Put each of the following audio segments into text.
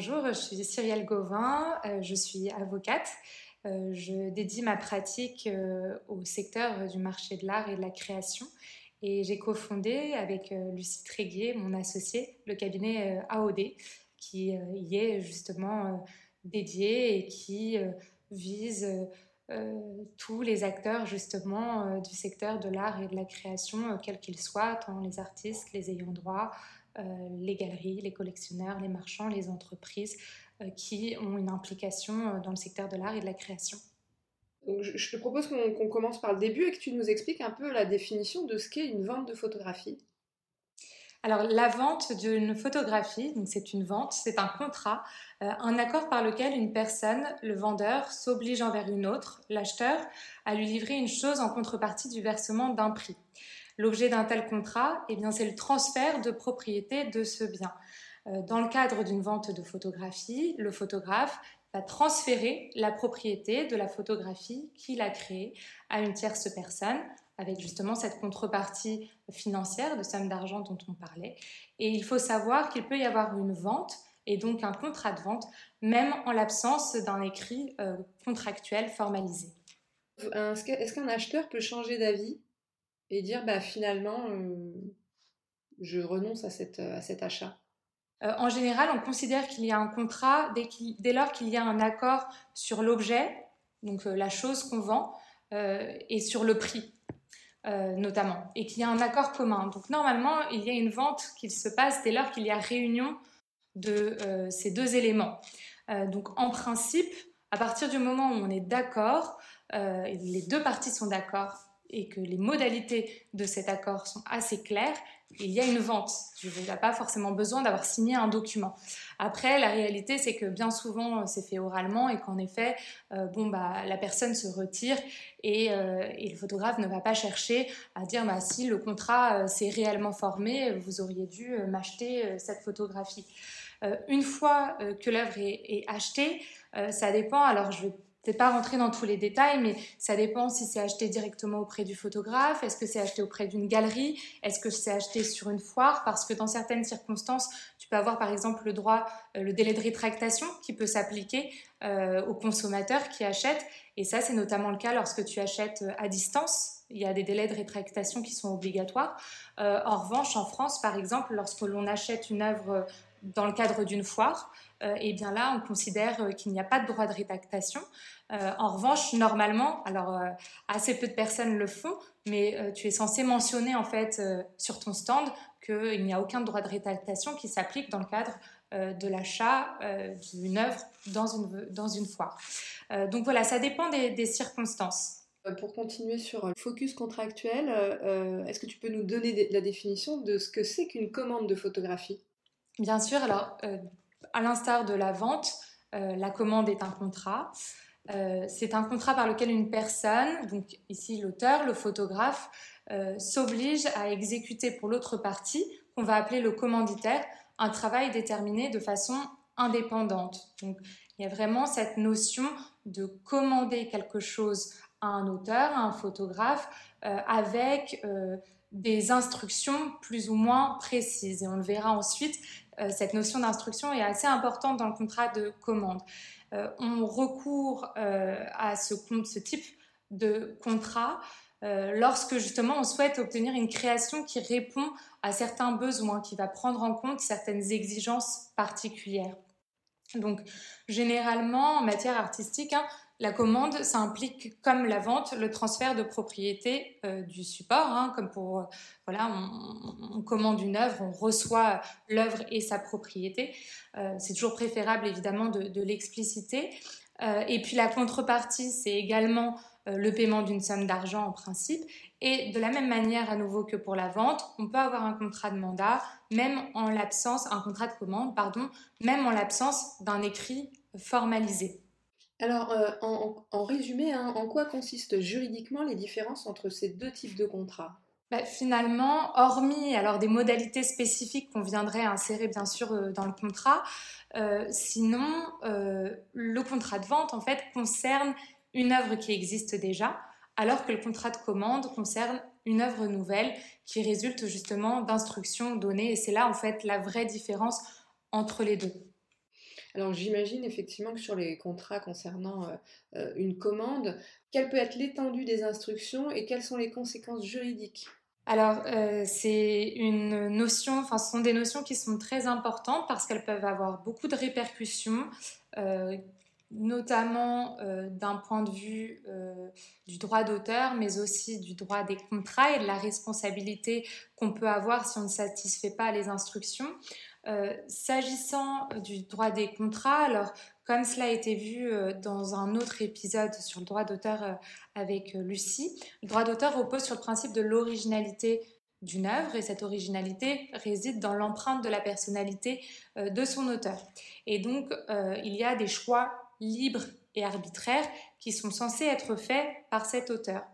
Bonjour, je suis Cyrielle Gauvin, euh, je suis avocate. Euh, je dédie ma pratique euh, au secteur du marché de l'art et de la création. Et j'ai cofondé avec Lucie Tréguier, mon associée, le cabinet AOD, qui y est justement dédié et qui vise tous les acteurs justement du secteur de l'art et de la création, quels qu'ils soient, tant les artistes, les ayants droit, les galeries, les collectionneurs, les marchands, les entreprises euh, qui ont une implication euh, dans le secteur de l'art et de la création. je te propose qu'on commence par le début et que tu nous expliques un peu la définition de ce qu'est une vente de photographie. Alors la vente d'une photographie, donc c'est une vente, c'est un contrat, un accord par lequel une personne, le vendeur, s'oblige envers une autre, l'acheteur, à lui livrer une chose en contrepartie du versement d'un prix. L'objet d'un tel contrat, eh bien, c'est le transfert de propriété de ce bien. Euh, dans le cadre d'une vente de photographie, le photographe va transférer la propriété de la photographie qu'il a créée à une tierce personne, avec justement cette contrepartie financière de somme d'argent dont on parlait. Et il faut savoir qu'il peut y avoir une vente et donc un contrat de vente, même en l'absence d'un écrit euh, contractuel formalisé. Est-ce qu'un acheteur peut changer d'avis? Et dire bah, finalement, euh, je renonce à, cette, à cet achat euh, En général, on considère qu'il y a un contrat dès, lors qu'il y a un accord sur l'objet, donc euh, la chose qu'on vend, et sur le prix. notamment, et qu'il y a un accord commun. Donc normalement, il y a une vente qui se passe dès lors qu'il y a réunion de ces deux éléments. donc en principe, à partir du moment où on est d'accord, les deux parties sont d'accord et que les modalités de cet accord sont assez claires, il y a une vente. Je n'ai pas forcément besoin d'avoir signé un document. Après, la réalité, c'est que bien souvent, c'est fait oralement et qu'en effet, euh, bon, bah, la personne se retire et, euh, et, le photographe ne va pas chercher à dire bah, si le contrat euh, s'est réellement formé, vous auriez dû m'acheter cette photographie. une fois que l'œuvre est, est, achetée, ça dépend. Alors, je vais pas rentrer dans tous les détails, mais ça dépend si c'est acheté directement auprès du photographe, est-ce que c'est acheté auprès d'une galerie, est-ce que c'est acheté sur une foire, parce que dans certaines circonstances, tu peux avoir par exemple le droit, euh, le délai de rétractation qui peut s'appliquer euh, au consommateur qui achète, et ça c'est notamment le cas lorsque tu achètes euh, à distance. Il y a des délais de rétractation qui sont obligatoires. en revanche, en France, par exemple, lorsque l'on achète une œuvre dans le cadre d'une foire, et eh bien là, on considère qu'il n'y a pas de droit de rétractation. Euh, en revanche, normalement, alors euh, assez peu de personnes le font, mais euh, tu es censé mentionner en fait sur ton stand qu'il n'y a aucun droit de rétractation qui s'applique dans le cadre de l'achat d'une œuvre dans une, dans une foire. donc voilà, ça dépend des, des, circonstances. Pour continuer sur le focus contractuel, est-ce que tu peux nous donner la définition de ce que c'est qu'une commande de photographie? Bien sûr, alors à l'instar de la vente, la commande est un contrat. Euh, c'est un contrat par lequel une personne, donc ici l'auteur, le photographe, euh, s'oblige à exécuter pour l'autre partie, qu'on va appeler le commanditaire, un travail déterminé de façon indépendante. Donc il y a vraiment cette notion de commander quelque chose à un auteur, à un photographe, euh, avec des instructions plus ou moins précises. Et on le verra ensuite, cette notion d'instruction est assez importante dans le contrat de commande. Euh, on recourt euh, à ce, type de contrat euh, lorsque justement on souhaite obtenir une création qui répond à certains besoins, qui va prendre en compte certaines exigences particulières. Donc généralement en matière artistique, hein, la commande, ça implique, comme la vente, le transfert de propriété euh, du support. Hein, comme pour, euh, voilà, on, commande une œuvre, on reçoit l'œuvre et sa propriété. Euh, c'est toujours préférable, évidemment, de, de l'expliciter. et puis la contrepartie, c'est également le paiement d'une somme d'argent en principe. Et de la même manière, à nouveau que pour la vente, on peut avoir un contrat de mandat, même en l'absence, un contrat de commande, pardon, même en l'absence d'un écrit formalisé. Alors, euh, en, résumé, hein, en quoi consistent juridiquement les différences entre ces deux types de contrats? Bah, Finalement, hormis alors des modalités spécifiques qu'on viendrait insérer bien sûr euh, dans le contrat, euh, sinon le contrat de vente en fait concerne une œuvre qui existe déjà, alors que le contrat de commande concerne une œuvre nouvelle qui résulte justement d'instructions données. Et c'est là en fait la vraie différence entre les deux. Alors j'imagine effectivement que sur les contrats concernant une commande, quelle peut être l'étendue des instructions et quelles sont les conséquences juridiques? Alors, c'est une notion, enfin, ce sont des notions qui sont très importantes parce qu'elles peuvent avoir beaucoup de répercussions notamment euh, d'un point de vue euh, du droit d'auteur, mais aussi du droit des contrats et de la responsabilité qu'on peut avoir si on ne satisfait pas les instructions. Euh, s'agissant du droit des contrats, alors comme cela a été vu dans un autre épisode sur le droit d'auteur avec Lucie, le droit d'auteur repose sur le principe de l'originalité d'une œuvre et cette originalité réside dans l'empreinte de la personnalité de son auteur. Et donc, il y a des choix libres et arbitraires qui sont censés être faits par cet auteur.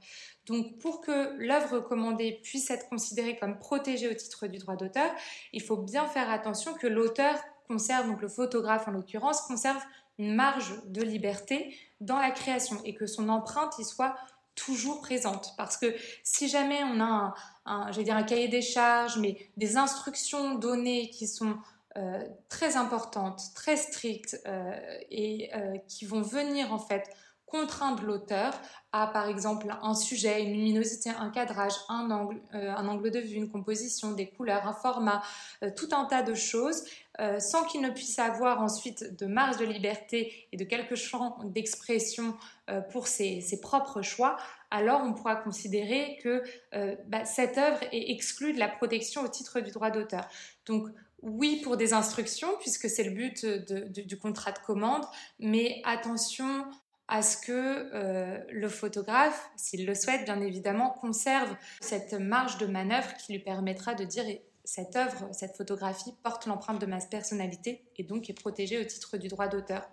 Donc pour que l'œuvre commandée puisse être considérée comme protégée au titre du droit d'auteur, il faut bien faire attention que l'auteur conserve, donc le photographe en l'occurrence, conserve une marge de liberté dans la création et que son empreinte y soit toujours présente. Parce que si jamais on a un, un cahier des charges, mais des instructions données qui sont euh, très importantes, très strictes euh, et euh, qui vont venir en fait contraindre l'auteur à par exemple un sujet, une luminosité, un cadrage, un angle, un angle de vue, une composition, des couleurs, un format, tout un tas de choses, sans qu'il ne puisse avoir ensuite de marge de liberté et de quelques champs d'expression pour ses, ses, propres choix, alors on pourra considérer que bah, cette œuvre est exclue de la protection au titre du droit d'auteur. Donc oui pour des instructions, puisque c'est le but du contrat de commande, mais attention à ce que euh, le photographe, s'il le souhaite bien évidemment, conserve cette marge de manœuvre qui lui permettra de dire cette œuvre, cette photographie porte l'empreinte de ma personnalité et donc est protégée au titre du droit d'auteur.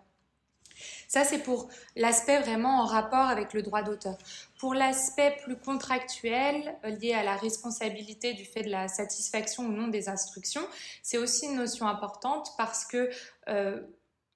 Ça, c'est pour l'aspect vraiment en rapport avec le droit d'auteur. Pour l'aspect plus contractuel, euh, lié à la responsabilité du fait de la satisfaction ou non des instructions, c'est aussi une notion importante parce que euh,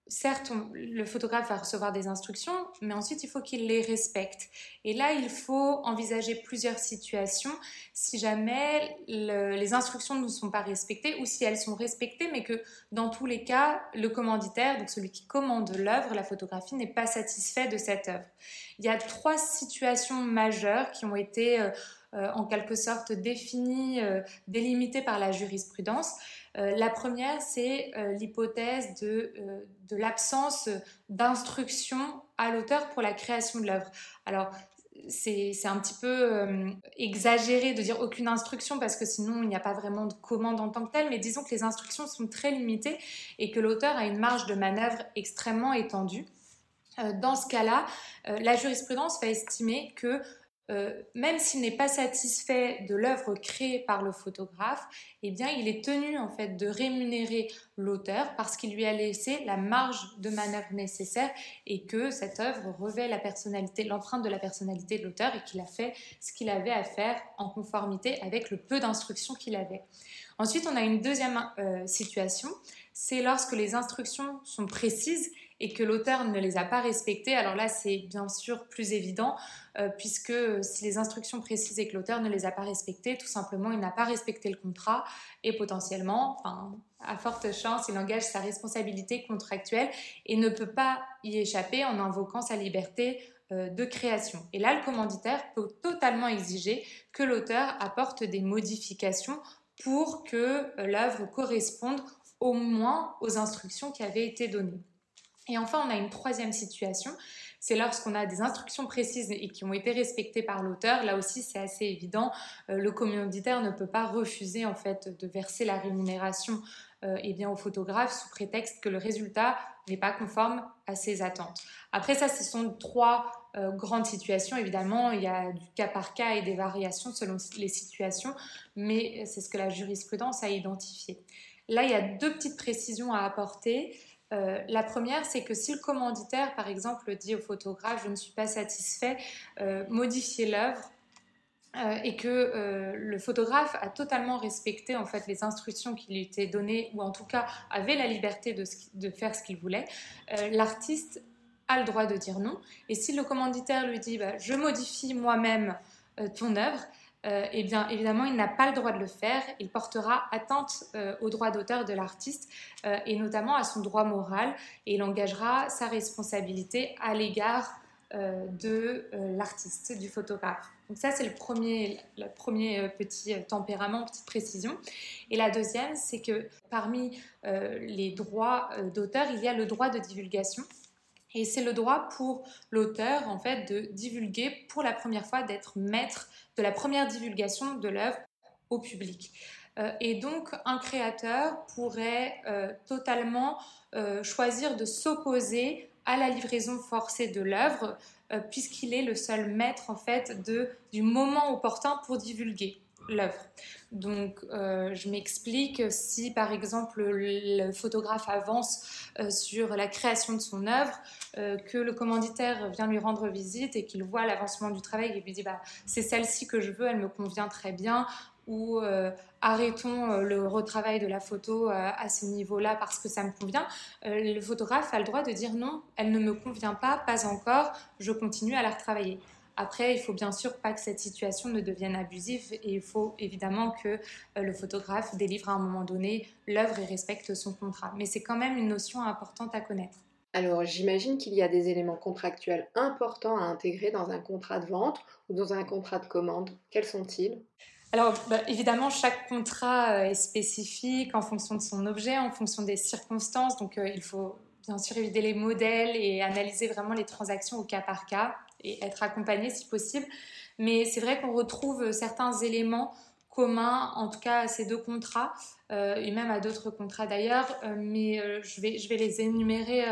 certes, le photographe va recevoir des instructions, mais ensuite il faut qu'il les respecte. Et là, il faut envisager plusieurs situations si jamais les instructions ne sont pas respectées ou si elles sont respectées, mais que dans tous les cas, le commanditaire, donc celui qui commande l'œuvre, la photographie, n'est pas satisfait de cette œuvre. Il y a trois situations majeures qui ont été euh, euh, en quelque sorte définies, euh, délimitées par la jurisprudence. Euh, la première, c'est euh, l'hypothèse de, euh, de l'absence d'instruction à l'auteur pour la création de l'œuvre. Alors, c'est un petit peu exagéré de dire aucune instruction parce que sinon il n'y a pas vraiment de commande en tant que telle, mais disons que les instructions sont très limitées et que l'auteur a une marge de manœuvre extrêmement étendue. Dans ce cas-là, la jurisprudence va estimer que euh, même s'il n'est pas satisfait de l'œuvre créée par le photographe, eh bien, il est tenu en fait de rémunérer l'auteur parce qu'il lui a laissé la marge de manœuvre nécessaire et que cette œuvre revêt la personnalité, l'empreinte de la personnalité de l'auteur et qu'il a fait ce qu'il avait à faire en conformité avec le peu d'instructions qu'il avait. Ensuite, on a une deuxième euh, situation, c'est lorsque les instructions sont précises et que l'auteur ne les a pas respectées. Alors là, c'est bien sûr plus évident, euh, puisque si les instructions précisent et que l'auteur ne les a pas respectées, tout simplement, il n'a pas respecté le contrat et potentiellement, à forte chance, il engage sa responsabilité contractuelle et ne peut pas y échapper en invoquant sa liberté euh, de création. Et là, le commanditaire peut totalement exiger que l'auteur apporte des modifications pour que euh, l'œuvre corresponde au moins aux instructions qui avaient été données. Et enfin, on a une troisième situation, c'est lorsqu'on a des instructions précises et qui ont été respectées par l'auteur. Là aussi, c'est assez évident. Euh, le commanditaire ne peut pas refuser en fait de verser la rémunération euh, eh bien, au photographe sous prétexte que le résultat n'est pas conforme à ses attentes. Après ça, ce sont trois euh, grandes situations. Évidemment, il y a du cas par cas et des variations selon les situations, mais c'est ce que la jurisprudence a identifié. Là, il y a deux petites précisions à apporter. Euh, la première, c'est que si le commanditaire, par exemple, dit au photographe je ne suis pas satisfait, euh, modifiez l'œuvre, euh, et que le photographe a totalement respecté en fait les instructions qui lui étaient données, ou en tout cas avait la liberté de, faire ce qu'il voulait, l'artiste a le droit de dire non. Et si le commanditaire lui dit bah, je modifie moi-même ton œuvre, eh bien évidemment il n'a pas le droit de le faire, il portera atteinte au droit d'auteur de l'artiste et notamment à son droit moral et il engagera sa responsabilité à l'égard de l'artiste, du photographe. Donc ça, c'est le premier, le premier euh, petit euh, tempérament, petite précision. Et la deuxième, c'est que parmi euh, les droits d'auteur, il y a le droit de divulgation. Et c'est le droit pour l'auteur, en fait, de divulguer pour la première fois, d'être maître de la première divulgation de l'œuvre au public. et donc, un créateur pourrait totalement choisir de s'opposer à la livraison forcée de l'œuvre euh, puisqu'il est le seul maître en fait du moment opportun pour divulguer l'œuvre. Donc, euh, je m'explique, si par exemple le photographe avance euh, sur la création de son œuvre, que le commanditaire vient lui rendre visite et qu'il voit l'avancement du travail et lui dit bah, c'est celle-ci que je veux, elle me convient très bien, ou euh, arrêtons euh, le retravail de la photo euh, à ce niveau-là parce que ça me convient, le photographe a le droit de dire non, elle ne me convient pas, pas encore, je continue à la retravailler. Après, il faut bien sûr pas que cette situation ne devienne abusive et il faut évidemment que le photographe délivre à un moment donné l'œuvre et respecte son contrat. Mais c'est quand même une notion importante à connaître. Alors j'imagine qu'il y a des éléments contractuels importants à intégrer dans un contrat de vente ou dans un contrat de commande. Quels sont-ils? Alors, bah, évidemment, chaque contrat euh, est spécifique en fonction de son objet, en fonction des circonstances. Donc, euh, il faut bien sûr éviter les modèles et analyser vraiment les transactions au cas par cas et être accompagné si possible. Mais c'est vrai qu'on retrouve certains éléments communs, en tout cas à ces deux contrats, euh, et même à d'autres contrats d'ailleurs. mais je, vais, je vais les énumérer.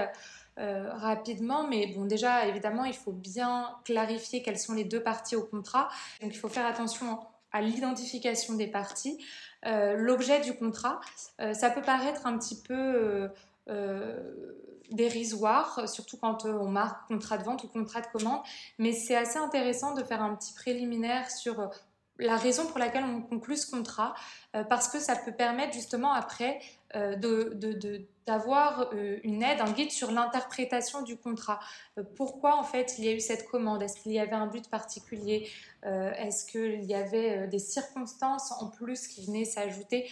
rapidement, mais bon, déjà, évidemment, il faut bien clarifier quelles sont les deux parties au contrat. Donc, il faut faire attention à l'identification des parties, euh, l'objet du contrat. Euh, ça peut paraître un petit peu euh, dérisoire, surtout quand on marque contrat de vente ou contrat de commande, mais c'est assez intéressant de faire un petit préliminaire sur la raison pour laquelle on conclut ce contrat, parce que ça peut permettre justement après de, d'avoir euh, une aide, un guide sur l'interprétation du contrat. Euh, pourquoi en fait il y a eu cette commande? Est-ce qu'il y avait un but particulier? Euh, Est-ce qu'il y avait des circonstances en plus qui venaient s'ajouter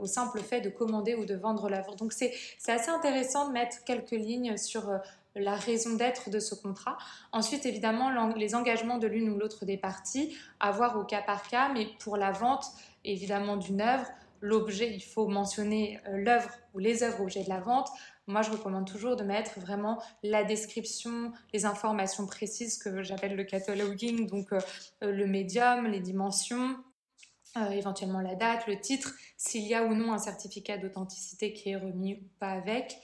au simple fait de commander ou de vendre l'œuvre? Donc c'est assez intéressant de mettre quelques lignes sur la raison d'être de ce contrat. Ensuite, évidemment, les engagements de l'une ou l'autre des parties, à voir au cas par cas, mais pour la vente, évidemment, d'une œuvre, l'objet, il faut mentionner euh, l'œuvre ou les œuvres objets de la vente. Moi, je recommande toujours de mettre vraiment la description, les informations précises que j'appelle le cataloging, donc euh, euh, le médium, les dimensions, éventuellement la date, le titre, s'il y a ou non un certificat d'authenticité qui est remis ou pas avec.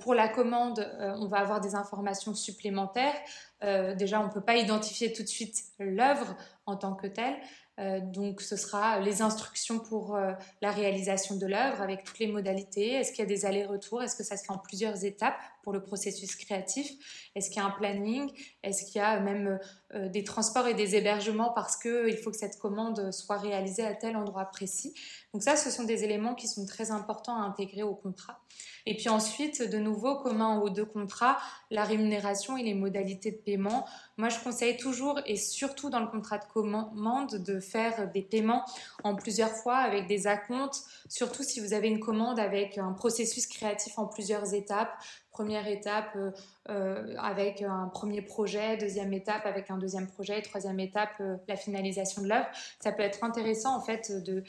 pour la commande, on va avoir des informations supplémentaires. déjà, on ne peut pas identifier tout de suite l'œuvre en tant que telle. Euh, donc ce sera les instructions pour euh, la réalisation de l'œuvre avec toutes les modalités. Est-ce qu'il y a des allers-retours? Est-ce que ça se fait en plusieurs étapes? Pour le processus créatif Est-ce qu'il y a un planning? Est-ce qu'il y a même euh, des transports et des hébergements parce qu'il faut que cette commande soit réalisée à tel endroit précis? Donc ça, ce sont des éléments qui sont très importants à intégrer au contrat. Et puis ensuite, de nouveau, commun aux deux contrats, la rémunération et les modalités de paiement. Moi, je conseille toujours et surtout dans le contrat de commande de faire des paiements en plusieurs fois avec des acomptes, surtout si vous avez une commande avec un processus créatif en plusieurs étapes. Première étape euh, euh, avec un premier projet, deuxième étape avec un deuxième projet, troisième étape euh, la finalisation de l'œuvre. Ça peut être intéressant en fait de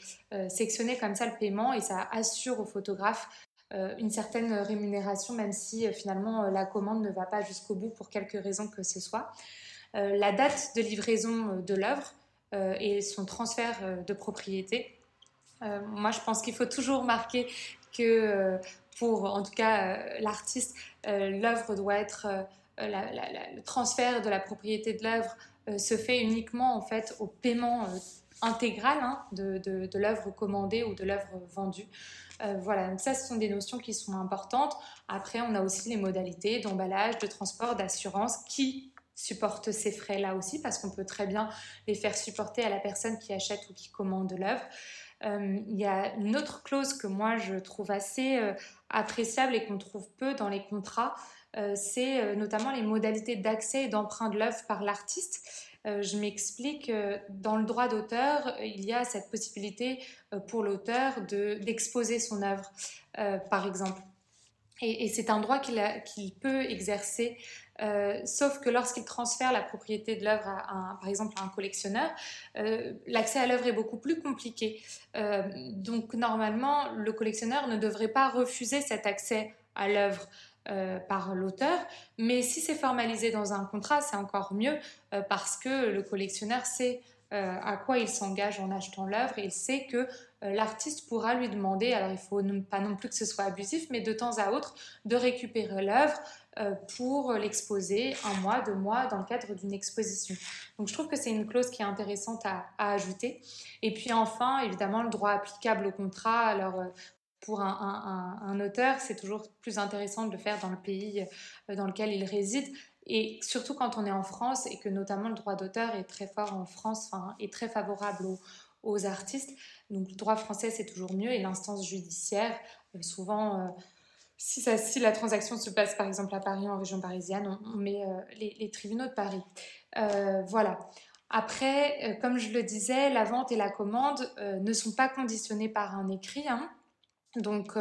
sectionner comme ça le paiement et ça assure au photographe une certaine rémunération, même si finalement la commande ne va pas jusqu'au bout pour quelque raison que ce soit. la date de livraison de l'œuvre et son transfert de propriété. moi, je pense qu'il faut toujours marquer que pour, en tout cas, l'artiste, l'œuvre doit être, le transfert de la propriété de l'œuvre se fait uniquement en fait au paiement intégral hein, de, l'œuvre commandée ou de l'œuvre vendue. Euh, voilà, donc ça, ce sont des notions qui sont importantes. Après, on a aussi les modalités d'emballage, de transport, d'assurance qui supportent ces frais-là aussi, parce qu'on peut très bien les faire supporter à la personne qui achète ou qui commande l'œuvre. Euh, il y a une autre clause que moi je trouve assez euh, appréciable et qu'on trouve peu dans les contrats, c'est notamment les modalités d'accès et d'emprunt de l'œuvre par l'artiste. je m'explique, dans le droit d'auteur, il y a cette possibilité pour l'auteur d'exposer son œuvre, par exemple. Et, c'est un droit qu'il peut exercer, euh, sauf que lorsqu'il transfère la propriété de l'œuvre, par exemple, à un collectionneur, euh, l'accès à l'œuvre est beaucoup plus compliqué. Euh, donc, normalement, le collectionneur ne devrait pas refuser cet accès à l'œuvre. par l'auteur, mais si c'est formalisé dans un contrat, c'est encore mieux parce que le collectionneur sait à quoi il s'engage en achetant l'œuvre et il sait que l'artiste pourra lui demander, alors il faut pas non plus que ce soit abusif, mais de temps à autre, de récupérer l'œuvre pour l'exposer un mois, deux mois dans le cadre d'une exposition. Donc je trouve que c'est une clause qui est intéressante à, ajouter. Et puis enfin, évidemment, le droit applicable au contrat. Alors euh, pour un, auteur, c'est toujours plus intéressant de le faire dans le pays dans lequel il réside. Et surtout quand on est en France et que notamment le droit d'auteur est très fort en France, enfin, est très favorable aux, artistes. Donc le droit français, c'est toujours mieux. Et l'instance judiciaire, euh, souvent, euh, si, la transaction se passe par exemple à Paris, en région parisienne, on, met euh, les, tribunaux de Paris. voilà. Après, comme je le disais, la vente et la commande ne sont pas conditionnées par un écrit. Hein. Donc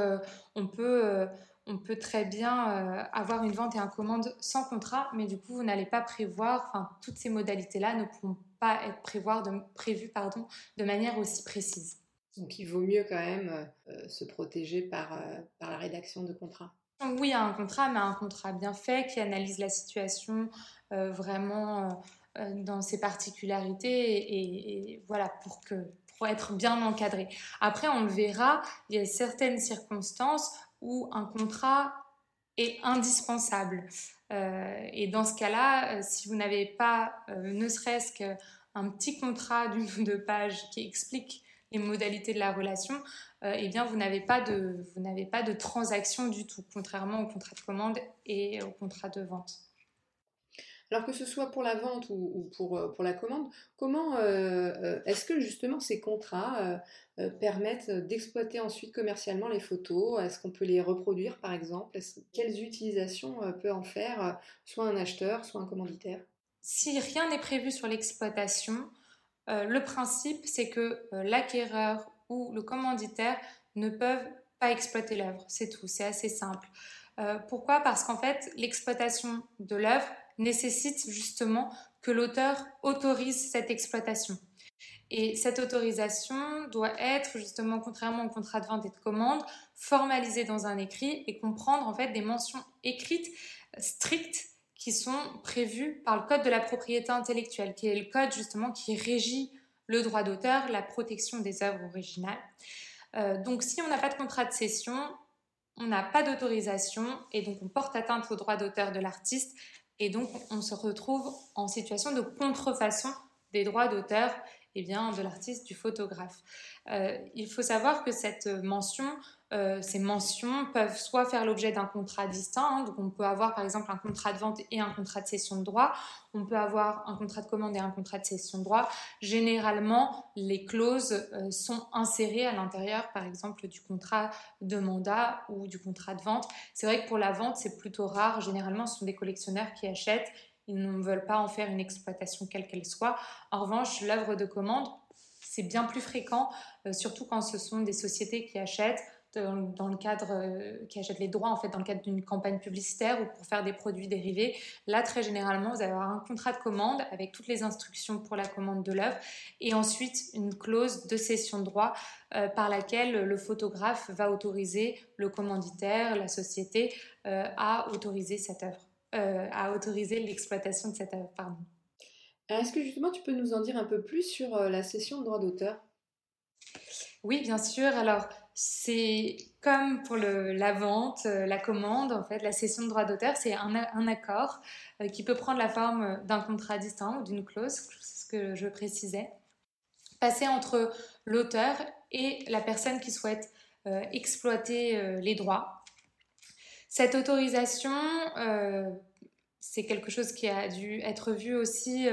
on peut on peut très bien avoir une vente et une commande sans contrat, mais du coup, vous n'allez pas prévoir, enfin, toutes ces modalités-là ne pourront pas être prévues de manière aussi précise. Donc il vaut mieux quand même euh, se protéger par, euh, par la rédaction de contrats. Oui, un contrat, mais un contrat bien fait qui analyse la situation euh, vraiment dans ses particularités et, voilà pour être bien encadré. Après, on le verra, il y a certaines circonstances où un contrat est indispensable. et dans ce cas-là, si vous n'avez pas ne serait-ce qu'un petit contrat d'une ou deux pages qui explique les modalités de la relation, euh, eh bien, vous n'avez pas, de, vous n'avez pas de transaction du tout, contrairement au contrat de commande et au contrat de vente. Alors que ce soit pour la vente ou, pour, euh, pour, la commande, comment euh, est-ce que justement ces contrats permettent d'exploiter ensuite commercialement les photos? Est-ce qu'on peut les reproduire par exemple? Quelles utilisations peut en faire soit un acheteur, soit un commanditaire? Si rien n'est prévu sur l'exploitation, euh, le principe, c'est que euh, l'acquéreur ou le commanditaire ne peuvent pas exploiter l'œuvre. C'est tout, c'est assez simple. Euh, pourquoi? Parce qu'en fait, l'exploitation de l'œuvre nécessite justement que l'auteur autorise cette exploitation. Et cette autorisation doit être justement, contrairement au contrat de vente et de commande, formalisée dans un écrit et comprendre en fait des mentions écrites strictes qui sont prévus par le Code de la propriété intellectuelle, qui est le code justement qui régit le droit d'auteur, la protection des œuvres originales. Euh, donc si on n'a pas de contrat de cession, on n'a pas d'autorisation et donc on porte atteinte au droit d'auteur de l'artiste et donc on se retrouve en situation de contrefaçon des droits d'auteur eh bien, de l'artiste, du photographe. Euh, il faut savoir que cette mention euh, ces mentions peuvent soit faire l'objet d'un contrat distinct, hein, donc on peut avoir par exemple un contrat de vente et un contrat de cession de droit, on peut avoir un contrat de commande et un contrat de cession de droit. Généralement, les clauses euh, sont insérées à l'intérieur, par exemple, du contrat de mandat ou du contrat de vente. C'est vrai que pour la vente, c'est plutôt rare. Généralement, ce sont des collectionneurs qui achètent. Ils ne veulent pas en faire une exploitation quelle qu'elle soit. En revanche, l'œuvre de commande, c'est bien plus fréquent, euh, surtout quand ce sont des sociétés qui achètent dans, le cadre, euh, qui achètent les droits en fait dans le cadre d'une campagne publicitaire ou pour faire des produits dérivés. Là, très généralement, vous allez avoir un contrat de commande avec toutes les instructions pour la commande de l'œuvre et ensuite une clause de cession de droit euh, par laquelle le photographe va autoriser le commanditaire, la société, à autoriser cette œuvre, à autoriser l'exploitation de cette œuvre. Pardon. Est-ce que justement tu peux nous en dire un peu plus sur la cession de droit d'auteur? Oui, bien sûr. Alors, c'est comme pour la vente, euh, la commande, en fait, la cession de droit d'auteur, c'est un, accord euh, qui peut prendre la forme d'un contrat distinct ou d'une clause, ce que je précisais, passé entre l'auteur et la personne qui souhaite euh, exploiter les droits. Cette autorisation c'est quelque chose qui a dû être vu aussi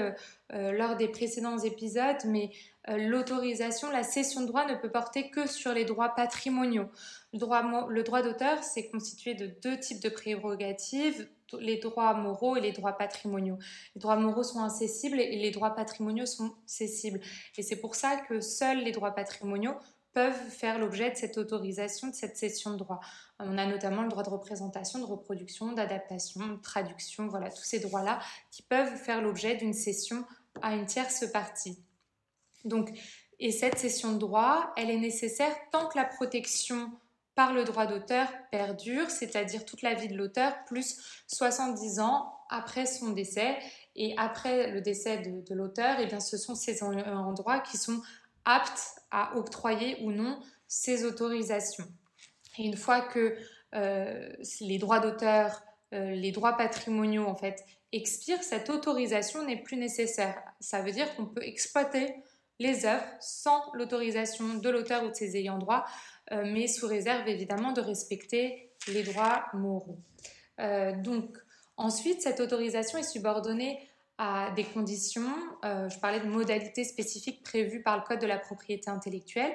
lors des précédents épisodes, mais l'autorisation, la cession de droit ne peut porter que sur les droits patrimoniaux. Le droit, le droit d'auteur, c'est constitué de deux types de prérogatives, les droits moraux et les droits patrimoniaux. Les droits moraux sont incessibles et les droits patrimoniaux sont cessibles. Et c'est pour ça que seuls les droits patrimoniaux peuvent faire l'objet de cette autorisation, de cette cession de droit. On a notamment le droit de représentation, de reproduction, d'adaptation, de traduction, voilà, tous ces droits-là qui peuvent faire l'objet d'une cession à une tierce partie. Donc, et cette cession de droit, elle est nécessaire tant que la protection par le droit d'auteur perdure, c'est-à-dire toute la vie de l'auteur, plus 70 ans après son décès. Et après le décès de, l'auteur, eh bien, ce sont ces endroits qui sont aptes à octroyer ou non ces autorisations. Et une fois que euh, les droits d'auteur, euh, les droits patrimoniaux en fait expirent, cette autorisation n'est plus nécessaire. Ça veut dire qu'on peut exploiter les œuvres sans l'autorisation de l'auteur ou de ses ayants droit, euh, mais sous réserve évidemment de respecter les droits moraux. Donc ensuite, cette autorisation est subordonnée à des conditions, euh, je parlais de modalités spécifiques prévues par le Code de la propriété intellectuelle,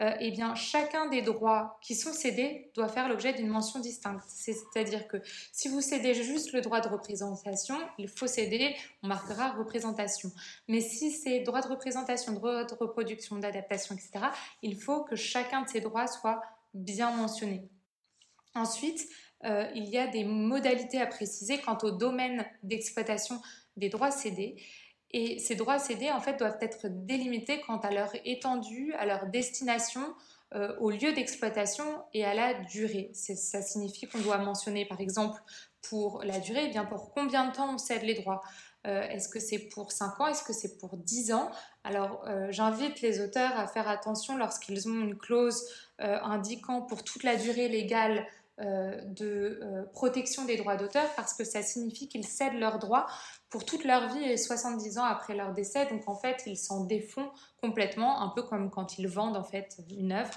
euh, eh bien, chacun des droits qui sont cédés doit faire l'objet d'une mention distincte. C'est-à-dire que si vous cédez juste le droit de représentation, il faut céder, on marquera représentation. Mais si c'est droit de représentation, droit de reproduction, d'adaptation, etc., il faut que chacun de ces droits soit bien mentionné. Ensuite, euh, il y a des modalités à préciser quant au domaine d'exploitation des droits cédés. Et ces droits cédés, en fait, doivent être délimités quant à leur étendue, à leur destination, euh, au lieu d'exploitation et à la durée. Ça signifie qu'on doit mentionner, par exemple, pour la durée, eh bien pour combien de temps on cède les droits euh, Est-ce que c'est pour 5 ans? Est-ce que c'est pour 10 ans? Alors, j'invite les auteurs à faire attention lorsqu'ils ont une clause indiquant pour toute la durée légale de protection des droits d'auteur parce que ça signifie qu'ils cèdent leurs droits pour toute leur vie et 70 ans après leur décès. Donc en fait, ils s'en défont complètement, un peu comme quand ils vendent en fait une œuvre.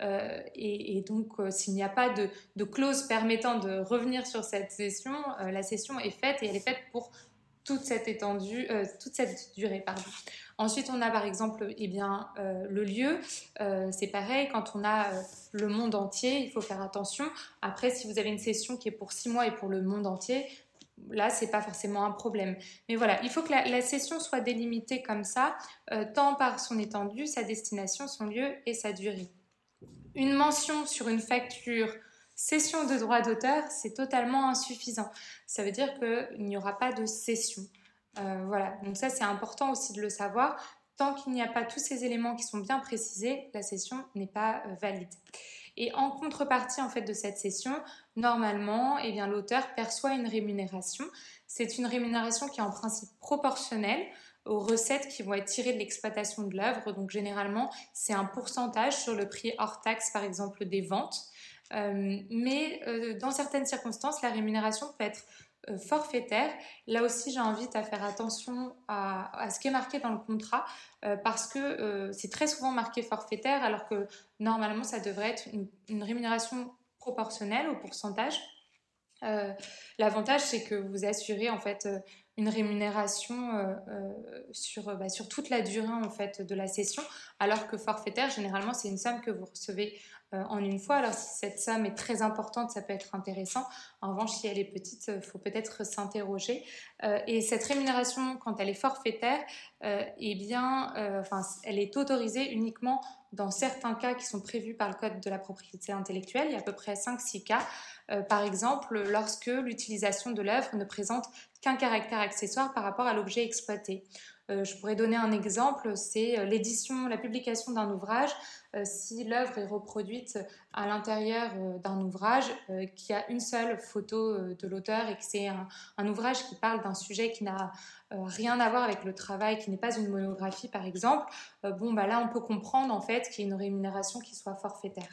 Euh, et, donc, euh, s'il n'y a pas de, clause permettant de revenir sur cette session, euh, la session est faite et elle est faite pour toute cette étendue, toute cette durée. Ensuite, on a par exemple eh bien, le lieu. c'est pareil, quand on a le monde entier, il faut faire attention. Après, si vous avez une session qui est pour six mois et pour le monde entier, là, c'est pas forcément un problème. Mais voilà, il faut que la, session soit délimitée comme ça, euh, tant par son étendue, sa destination, son lieu et sa durée. Une mention sur une facture session de droit d'auteur, c'est totalement insuffisant. Ça veut dire qu'il n'y aura pas de session. Euh, voilà, donc ça c'est important aussi de le savoir. Tant qu'il n'y a pas tous ces éléments qui sont bien précisés, la session n'est pas euh, valide. Et en contrepartie en fait de cette session, normalement, eh bien l'auteur perçoit une rémunération. C'est une rémunération qui est en principe proportionnelle aux recettes qui vont être tirées de l'exploitation de l'œuvre. Donc généralement, c'est un pourcentage sur le prix hors taxe, par exemple, des ventes. Euh, mais euh, dans certaines circonstances, la rémunération peut être euh, forfaitaire. Là aussi, j'invite à faire attention à, ce qui est marqué dans le contrat parce que c'est très souvent marqué forfaitaire alors que normalement, ça devrait être une, rémunération proportionnelle au pourcentage. L'avantage, c'est que vous assurez en fait une rémunération sur, bah, sur toute la durée en fait de la session, alors que forfaitaire, généralement, c'est une somme que vous recevez euh, en une fois. Alors si cette somme est très importante, ça peut être intéressant. En revanche, si elle est petite, il faut peut-être s'interroger. Euh, et cette rémunération, quand elle est forfaitaire, euh, eh bien, elle est autorisée uniquement dans certains cas qui sont prévus par le Code de la propriété intellectuelle. Il y a à peu près 5-6 cas. par exemple, lorsque l'utilisation de l'œuvre ne présente qu'un caractère accessoire par rapport à l'objet exploité. Je pourrais donner un exemple, c'est l'édition, la publication d'un ouvrage euh, si l'œuvre est reproduite à l'intérieur euh, d'un ouvrage euh, qui a une seule photo de l'auteur et que c'est un, ouvrage qui parle d'un sujet qui n'a rien à voir avec le travail, qui n'est pas une monographie par exemple, bon bah là on peut comprendre en fait qu'il y ait une rémunération qui soit forfaitaire.